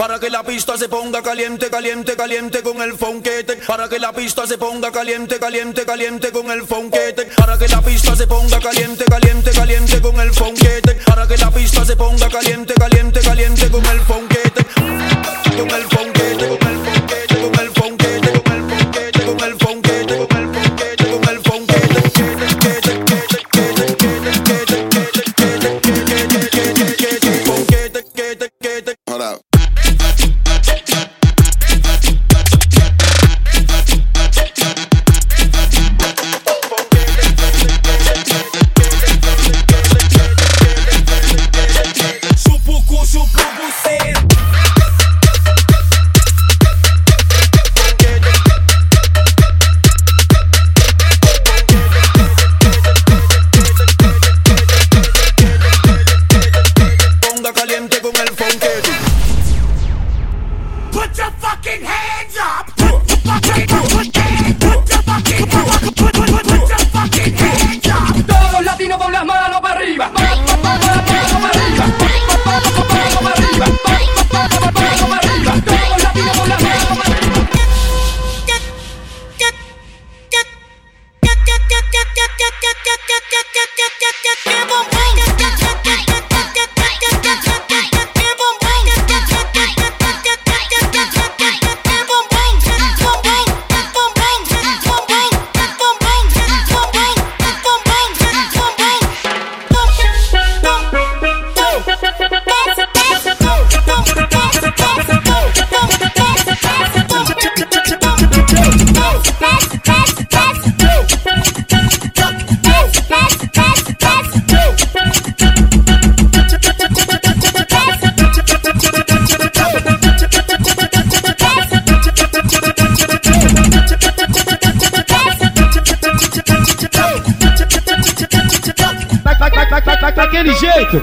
Para que la pista se ponga caliente, caliente, caliente con el fonquete. Para que la pista se ponga caliente, caliente, caliente con el fonquete. Para que la pista se ponga caliente, caliente, caliente con el fonquete. Para que la pista se ponga caliente, caliente, caliente con el fonquete. Con el fonquete, con el fonquete, con el fonquete, Daquele jeito.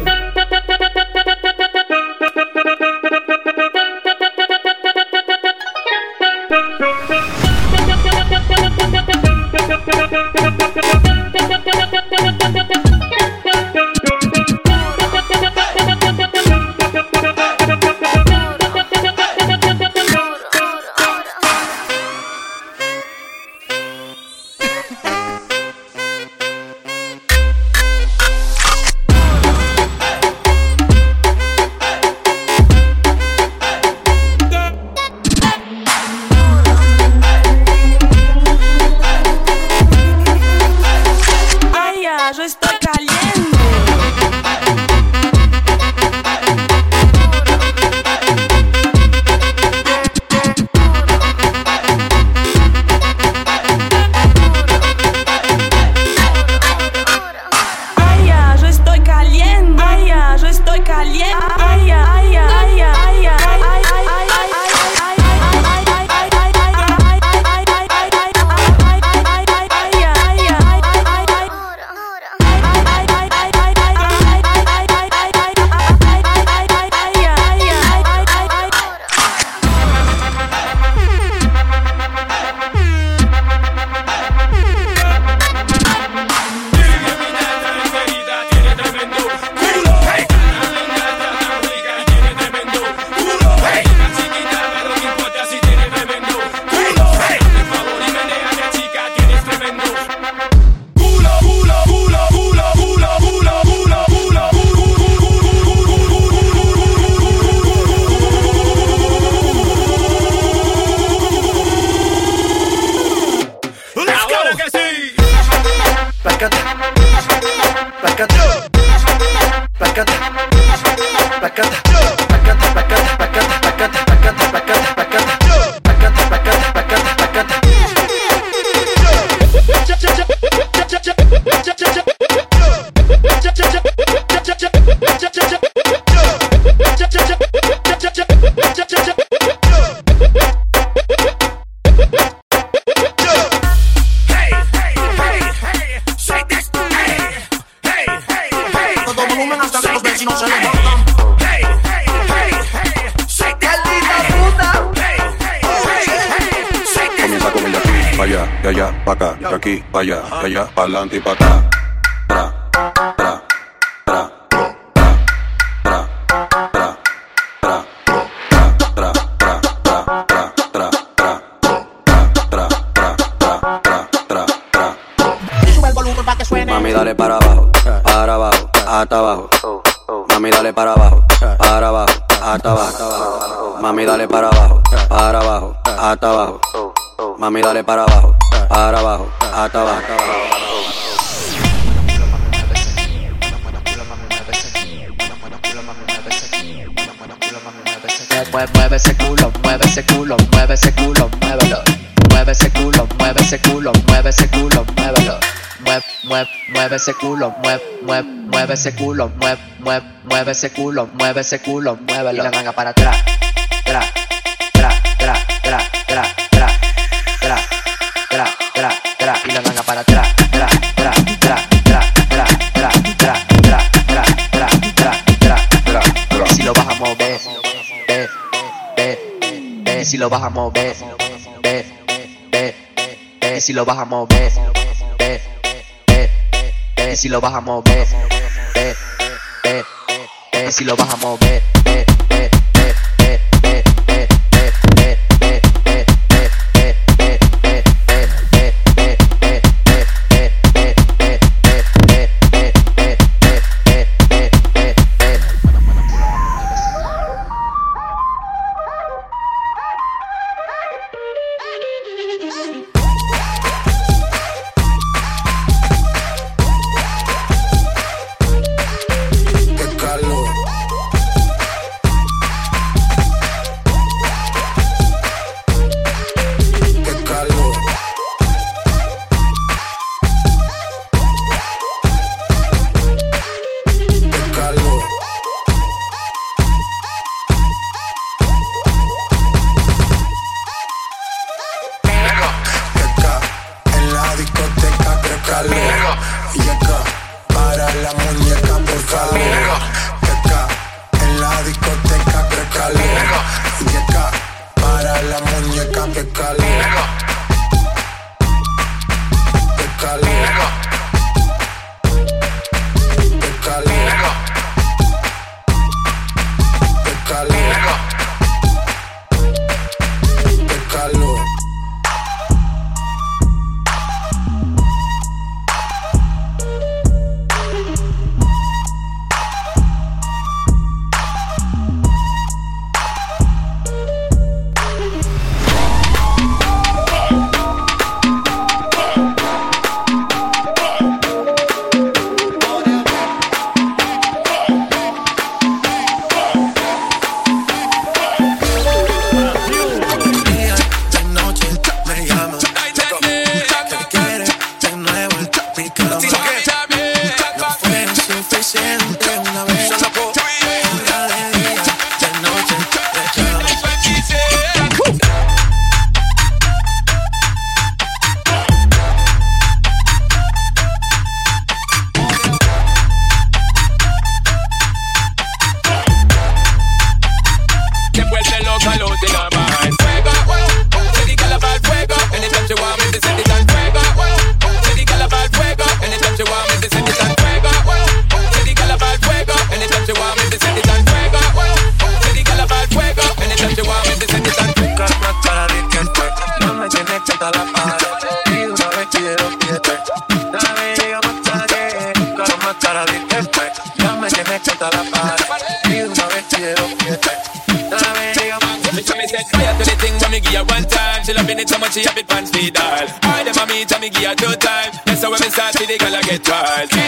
si no se. Hey, puta. A comer para allá, allá, acá, de aquí, para allá, allá, para adelante y para. dale para abajo, para abajo, hasta abajo. Mami, dale para abajo, para abajo, hasta abajo. Mueve ese culo, mueve ese culo, mueve ese culo, muévelo. Mueve ese culo, mueve ese culo, mueve ese culo, muévelo. Mueve, mueve, mueve ese culo, mueve, mueve, mueve ese culo, mueve, mueve, mueve ese culo, mueve ese culo, muévelo. Y la manga para atrás. para atrás, tra, tra, tra, tra, tra, tra, tra, tra, tra, tra, tra, tra, tra, Si lo vas a si lo vas a mover, ve, ve, ve, si lo vas a mover, ve, ve, ve, si lo vas a mover, ve, ve, ve, si lo vas a mover. amor it.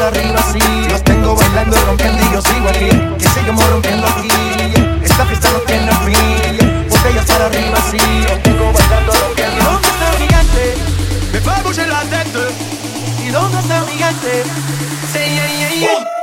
lo arreglo así Los tengo bailando, rompiendo y yo sigo aquí. Que sigamos rompiendo aquí Esta fiesta no tiene fin Botellas para arriba así Los tengo bailando, rompiendo. Dónde está el gigante? Me va a la tête ¿Y dónde está el gigante? Sí, yeah, yeah, yeah.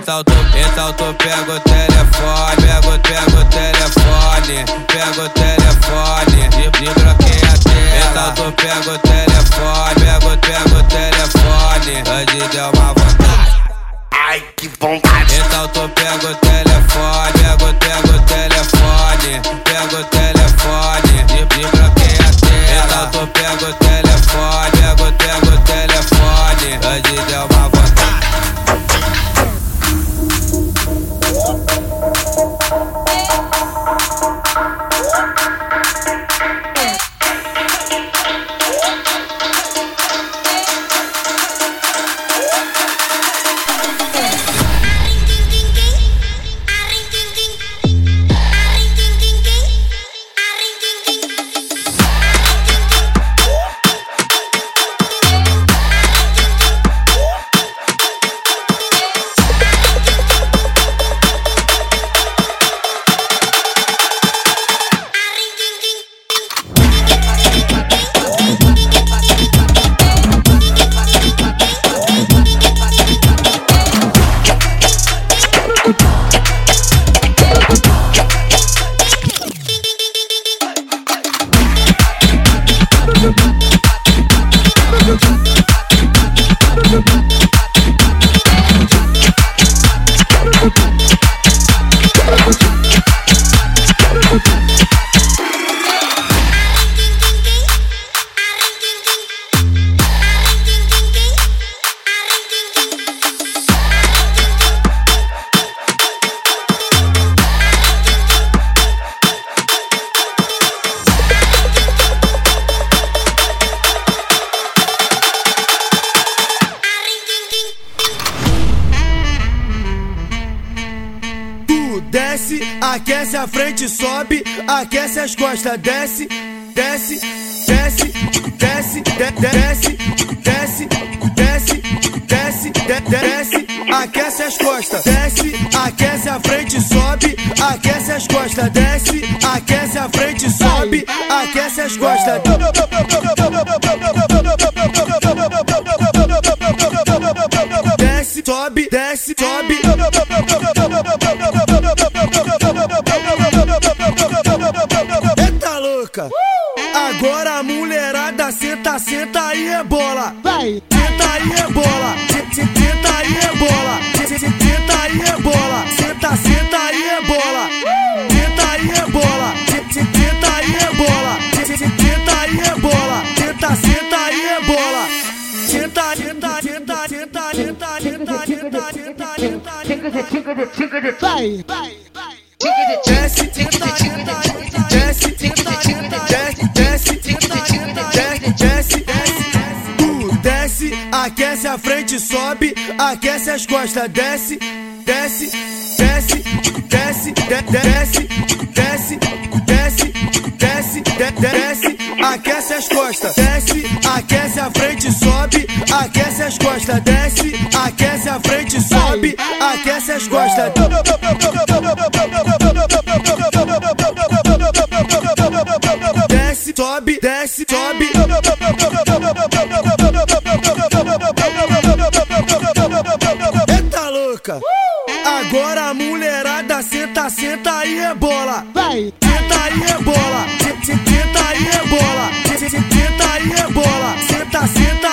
Então, tu- então, tu, então pega o telefone, pega, o- pega o telefone, pega o telefone, de- desbloqueia a tela. Então tu pega o telefone, pega, o- pega o telefone, hoje deu uma vontade. Ai, que vontade. Então tu pega o telefone, pega, o- pega o telefone, pega o telefone, de- desbloqueia a tela. Então tu pega o telefone, pega, pega o telefone, hoje deu uma vontade. Thank you. Costas, desce, desce, desce, desce, de- desce, desce, desce, desce, de- desce, aquece as costas, desce, aquece a frente, sobe, aquece as costas, desce, aquece a frente, sobe, aquece as costas. Desce, sobe, desce, sobe. Louca! Agora a mulherada senta, senta e rebola. Vai! Senta e rebola. Se- se- Senta e rebola. Se- se- Senta e rebola. Senta, senta e rebola. Senta e rebola. Se- Senta e rebola. Se- Senta e rebola. Senta, senta e rebola. Senta, senta, senta, senta, senta, senta, senta, senta, senta, senta. Vai! Desce, senta, senta, desce, desce, aquece a frente, sobe, aquece as costas, desce, desce, desce, desce, de- desce, desce, desce, desce, de- desce, aquece as costas, desce, aquece a frente, sobe, aquece as costas, desce, aquece a frente, sobe, aquece as costas. Desce, sobe, desce, sobe. Eita louca! Agora a mulherada senta, senta e rebola. Vai! Senta e rebola. Se- se- Senta e rebola. Se- se- Senta e rebola. Senta, senta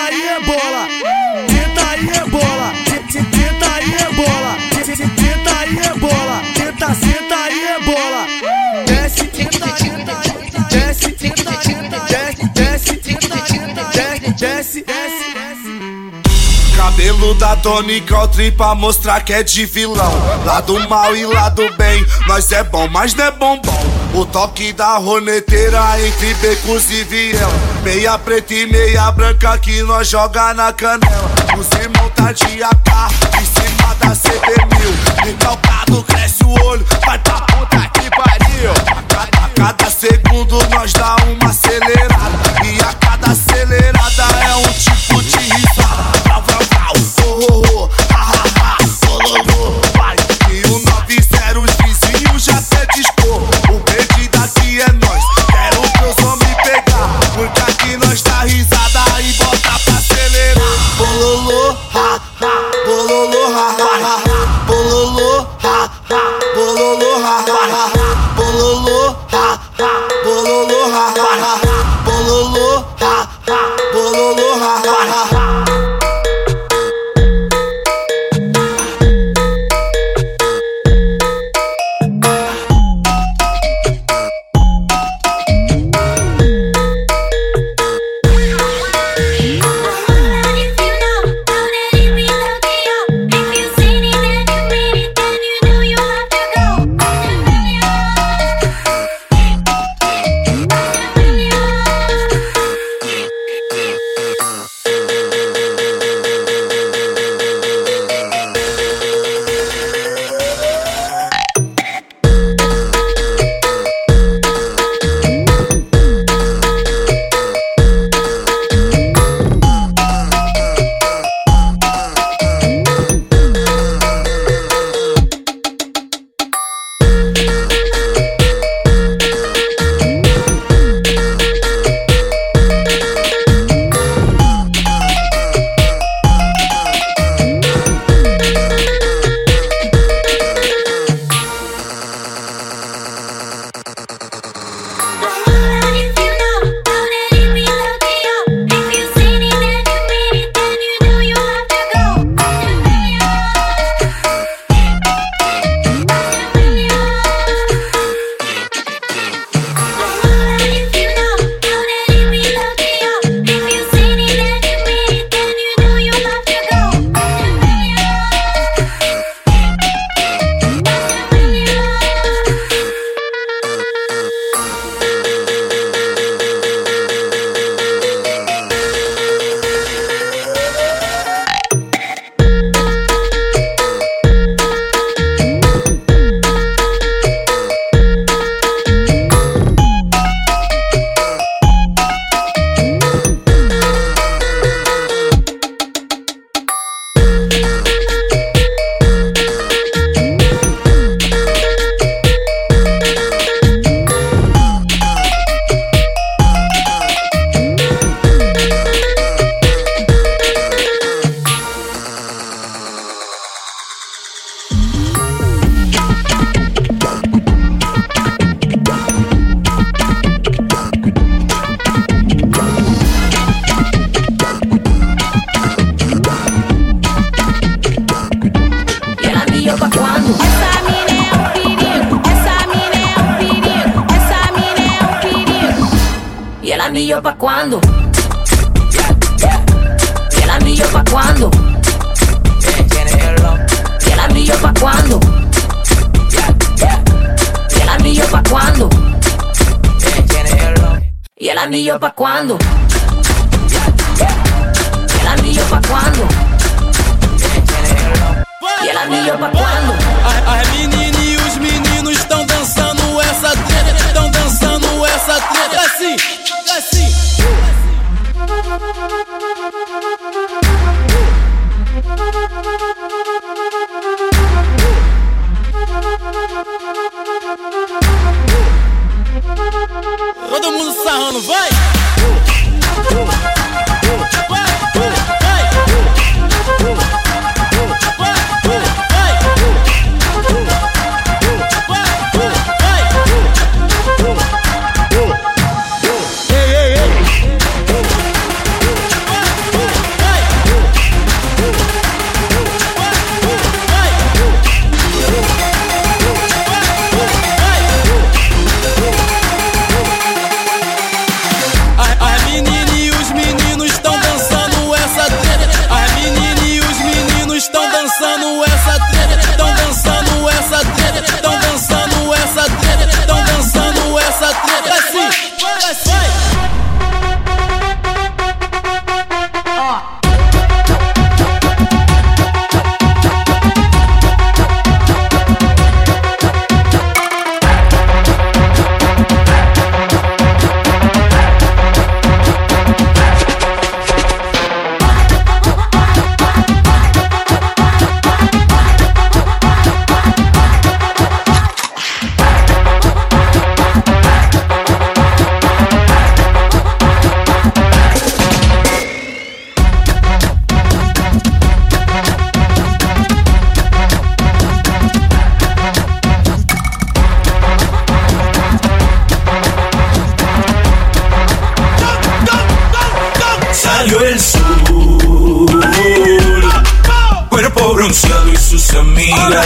desce, desce, desce. Cabelo da Tony Country pra mostrar que é de vilão. Lá do mal e lá do bem, nós é bom, mas não é bombom. O toque da roneteira entre becos e viela. Meia preta e meia branca que nós joga na canela. Os irmãos tá de AK em cima da CB1000. Recalcado então tá cresce o olho, vai pra puta que pariu. A cada segundo nós dá um. Anillo pa' cuando. Y el anillo pa' cuando. E el anillo pa' cuando.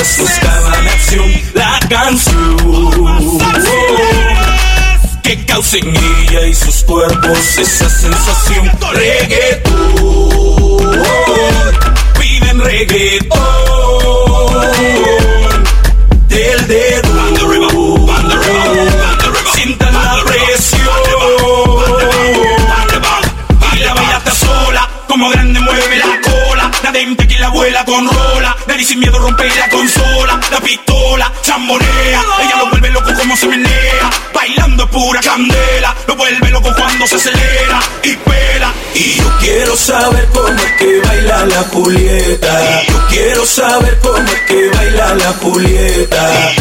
Acción. La canción que causa en ella y sus cuerpos esa sensación. Reggaetón, piden reggaetón miedo rompe la consola, la pistola, chambonea. Ella lo vuelve loco como se menea. Bailando pura candela, lo vuelve loco cuando se acelera y pela. Y yo quiero saber cómo es que baila la Julieta. Y yo quiero saber cómo es que baila la Julieta.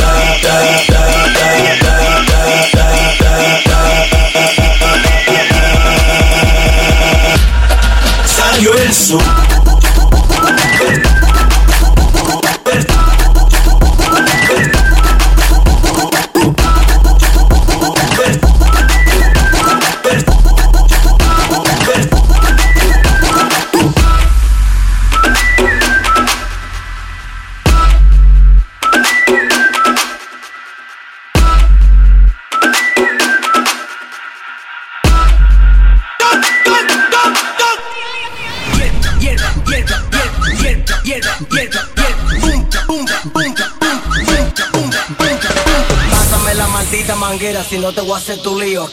Salió el sol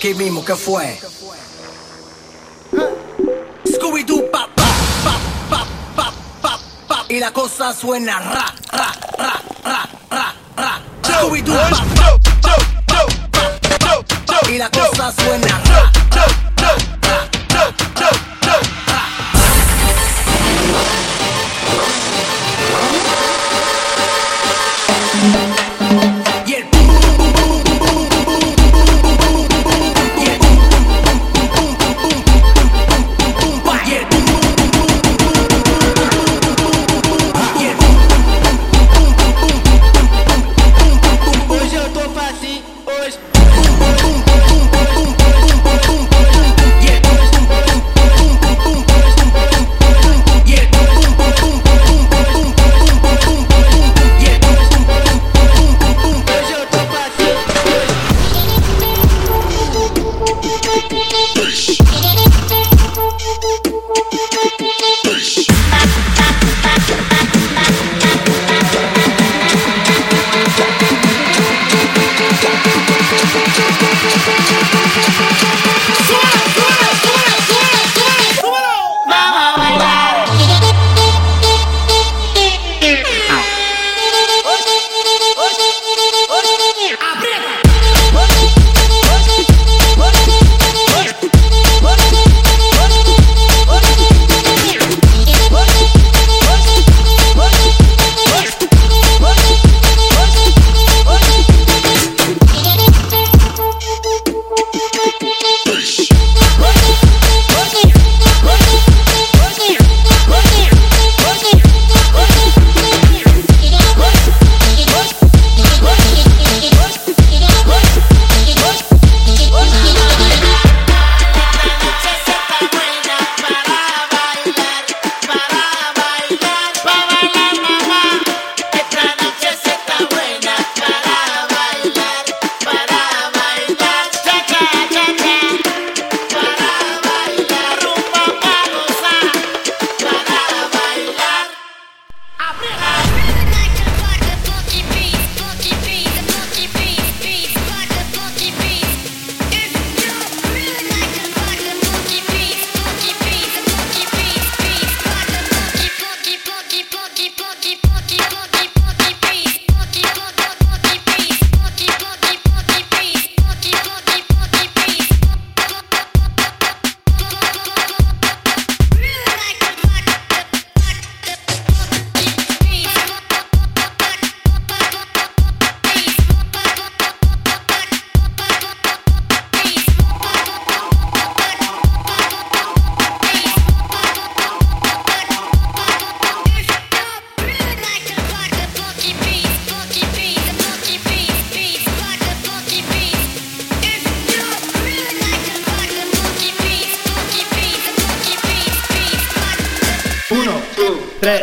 aquí mismo, ¿qué fue? Scooby-Doo, pa, pa, pa, pa, pa, pa, pa. Y la cosa suena ra, ra, ra, ra, ra, ra. Scooby-Doo, pa, pa, pa, pa, pa, pa. Y la cosa suena 3, 4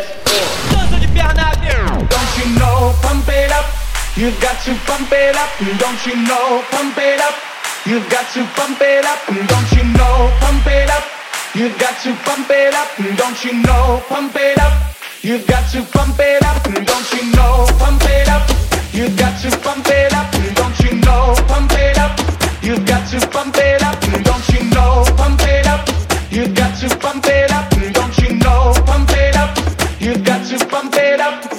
Don't you know, pump it up You've got to pump it up Don't you know, pump it up You've got to pump it up Don't you know, pump it up You've got to pump it up Don't you know, pump it up You've got to pump it up Don't you know, pump it up You've got to pump it up Don't you know, pump it up You got to pump it up Don't you know, pump it up You got to pump it up just bump it up.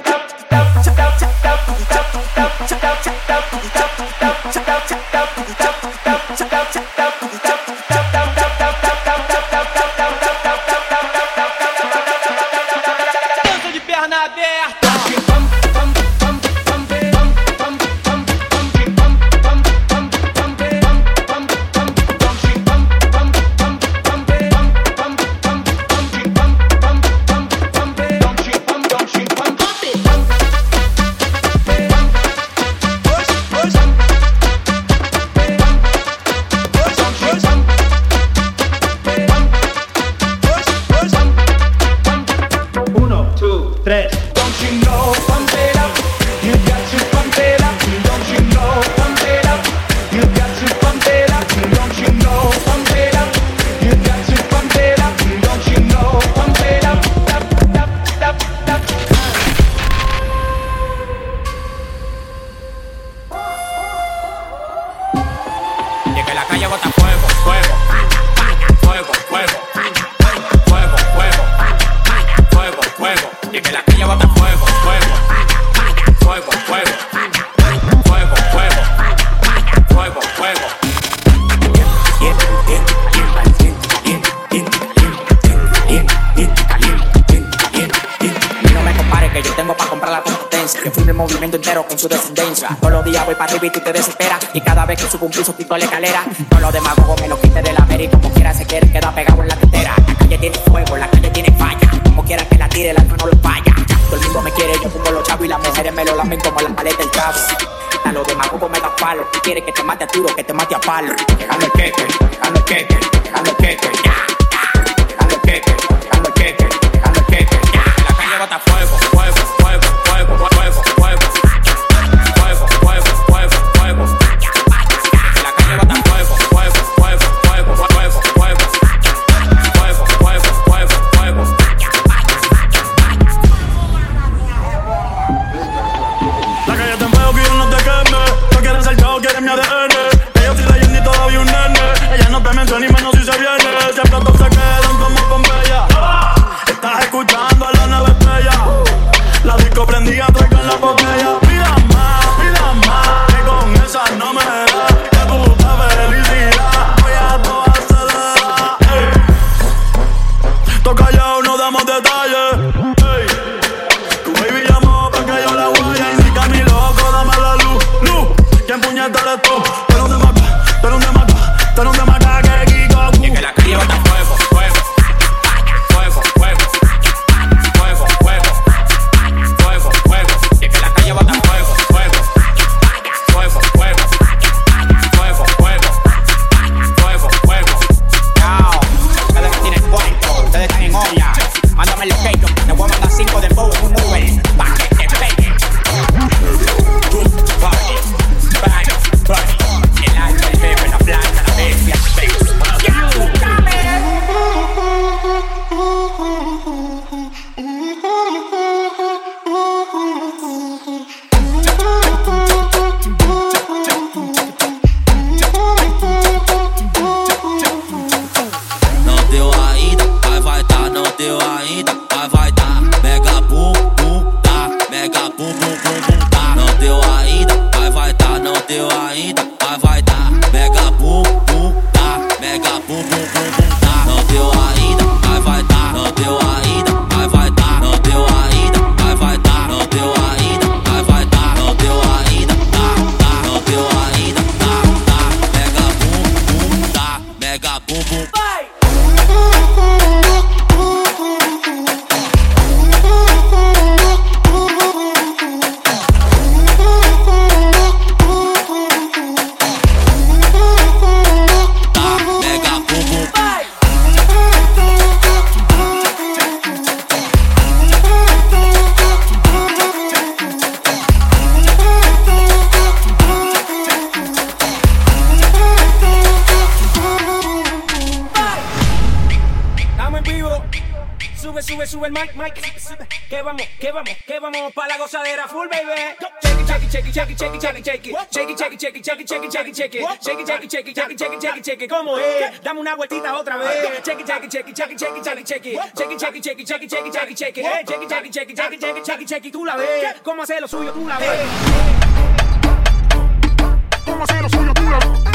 y te desespera. Y cada vez que subo un piso, quito la escalera. Todos los demagogos me lo quite de la mera y como quiera se quiere, queda pegado en la tetera. La calle tiene fuego, la calle tiene falla. Como quiera que la tire, la no lo falla. Todo el mundo me quiere, yo pongo los chavos y las mujeres me lo lamen como las paletas del chavo. A los demagogos me da palo. Quiere que te mate a tiro, que te mate a palo. Llegando el queque, llegando el queque, llegando el queque. El queque. Que vamos, que vamos, que vamos pa' la gozadera full, baby. Shake it, shake it, shake it, shake it, shake it, shake it, shake it. Shake it, shake it, shake it, shake it, shake it, shake it, shake it. Shake it, shake it, shake it, shake it, shake it, shake it, shake it. ¿Cómo es? Dame una vueltita otra vez. Shake it, shake it, shake it, shake it, shake it, shake it, shake it. Shake it, shake it, shake it, shake it, shake it, shake it, shake it. Shake it, shake it, shake it, shake it, shake it, shake it, shake it. Tú la ves. ¿Cómo hacer lo suyo? Tú la ves. ¿Cómo hacer lo suyo? Tú la ves.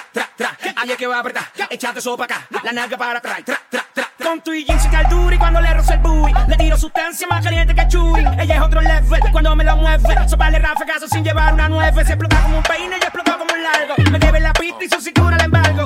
Ahí es que va a apretar. Echando eso para acá, la nalga para atrás, tra, tra, tra. Con tu y jeans y y cuando le roza el booty Le tiro sustancia más caliente que Chuy. Ella es otro level cuando me lo mueve. Soparle rafagazo sin llevar una nueve. Se explota como un peine y explota como un largo. Me debe la pista y su cintura la embargo